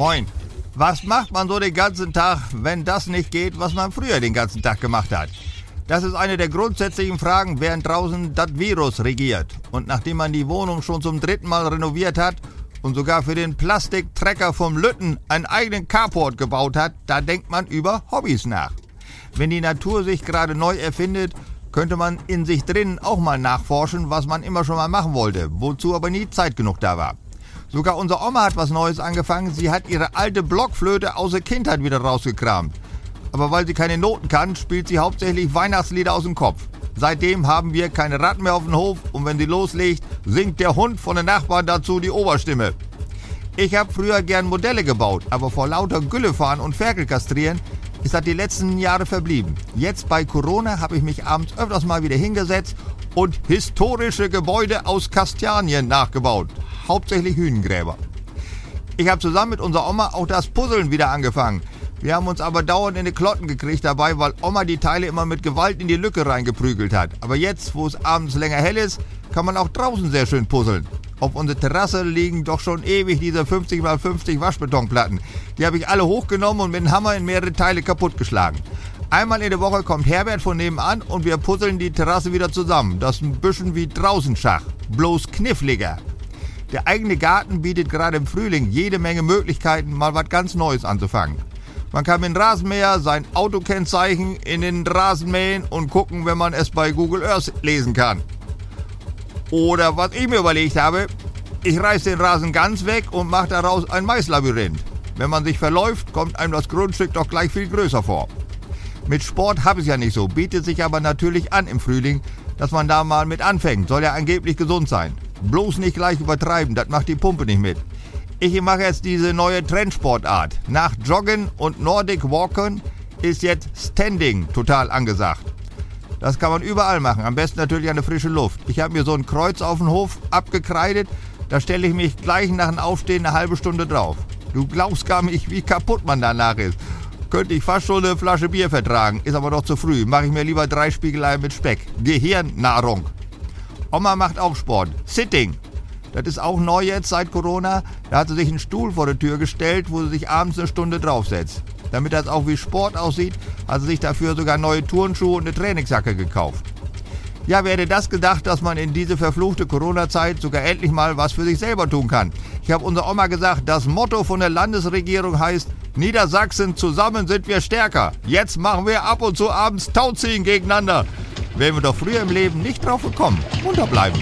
Moin. Was macht man so den ganzen Tag, wenn das nicht geht, was man früher den ganzen Tag gemacht hat? Das ist eine der grundsätzlichen Fragen, während draußen das Virus regiert. Und nachdem man die Wohnung schon zum dritten Mal renoviert hat und sogar für den Plastiktrecker vom Lütten einen eigenen Carport gebaut hat, da denkt man über Hobbys nach. Wenn die Natur sich gerade neu erfindet, könnte man in sich drinnen auch mal nachforschen, was man immer schon mal machen wollte, wozu aber nie Zeit genug da war. Sogar unsere Oma hat was Neues angefangen. Sie hat ihre alte Blockflöte aus der Kindheit wieder rausgekramt. Aber weil sie keine Noten kann, spielt sie hauptsächlich Weihnachtslieder aus dem Kopf. Seitdem haben wir keine Ratten mehr auf dem Hof und wenn sie loslegt, singt der Hund von den Nachbarn dazu die Oberstimme. Ich habe früher gern Modelle gebaut, aber vor lauter Güllefahren und Ferkel kastrieren ist das die letzten Jahre verblieben. Jetzt bei Corona habe ich mich abends öfters mal wieder hingesetzt und historische Gebäude aus Kastanien nachgebaut hauptsächlich Hühnengräber. Ich habe zusammen mit unserer Oma auch das Puzzeln wieder angefangen. Wir haben uns aber dauernd in die Klotten gekriegt dabei, weil Oma die Teile immer mit Gewalt in die Lücke reingeprügelt hat. Aber jetzt, wo es abends länger hell ist, kann man auch draußen sehr schön puzzeln. Auf unserer Terrasse liegen doch schon ewig diese 50 x 50 Waschbetonplatten. Die habe ich alle hochgenommen und mit dem Hammer in mehrere Teile kaputtgeschlagen. Einmal in der Woche kommt Herbert von nebenan und wir puzzeln die Terrasse wieder zusammen. Das ist ein bisschen wie draußen Schach, bloß kniffliger. Der eigene Garten bietet gerade im Frühling jede Menge Möglichkeiten, mal was ganz Neues anzufangen. Man kann mit dem Rasenmäher sein Autokennzeichen in den Rasen mähen und gucken, wenn man es bei Google Earth lesen kann. Oder was ich mir überlegt habe, ich reiß den Rasen ganz weg und mache daraus ein Maislabyrinth. Wenn man sich verläuft, kommt einem das Grundstück doch gleich viel größer vor. Mit Sport habe ich es ja nicht so, bietet sich aber natürlich an im Frühling, dass man da mal mit anfängt. Soll ja angeblich gesund sein. Bloß nicht gleich übertreiben, das macht die Pumpe nicht mit. Ich mache jetzt diese neue Trendsportart. Nach Joggen und Nordic Walken ist jetzt Standing total angesagt. Das kann man überall machen, am besten natürlich an der frischen Luft. Ich habe mir so ein Kreuz auf den Hof abgekreidet, da stelle ich mich gleich nach dem Aufstehen eine halbe Stunde drauf. Du glaubst gar nicht, wie kaputt man danach ist. Könnte ich fast schon eine Flasche Bier vertragen, ist aber noch zu früh. Mache ich mir lieber drei Spiegeleien mit Speck. Gehirnnahrung. Oma macht auch Sport. Sitting. Das ist auch neu jetzt seit Corona. Da hat sie sich einen Stuhl vor der Tür gestellt, wo sie sich abends eine Stunde draufsetzt. Damit das auch wie Sport aussieht, hat sie sich dafür sogar neue Turnschuhe und eine Trainingsjacke gekauft. Ja, wer hätte das gedacht, dass man in diese verfluchte Corona-Zeit sogar endlich mal was für sich selber tun kann? Ich habe unserer Oma gesagt, das Motto von der Landesregierung heißt, Niedersachsen, zusammen sind wir stärker. Jetzt machen wir ab und zu abends Tauziehen gegeneinander wären wir doch früher im Leben nicht drauf gekommen. Unterbleiben.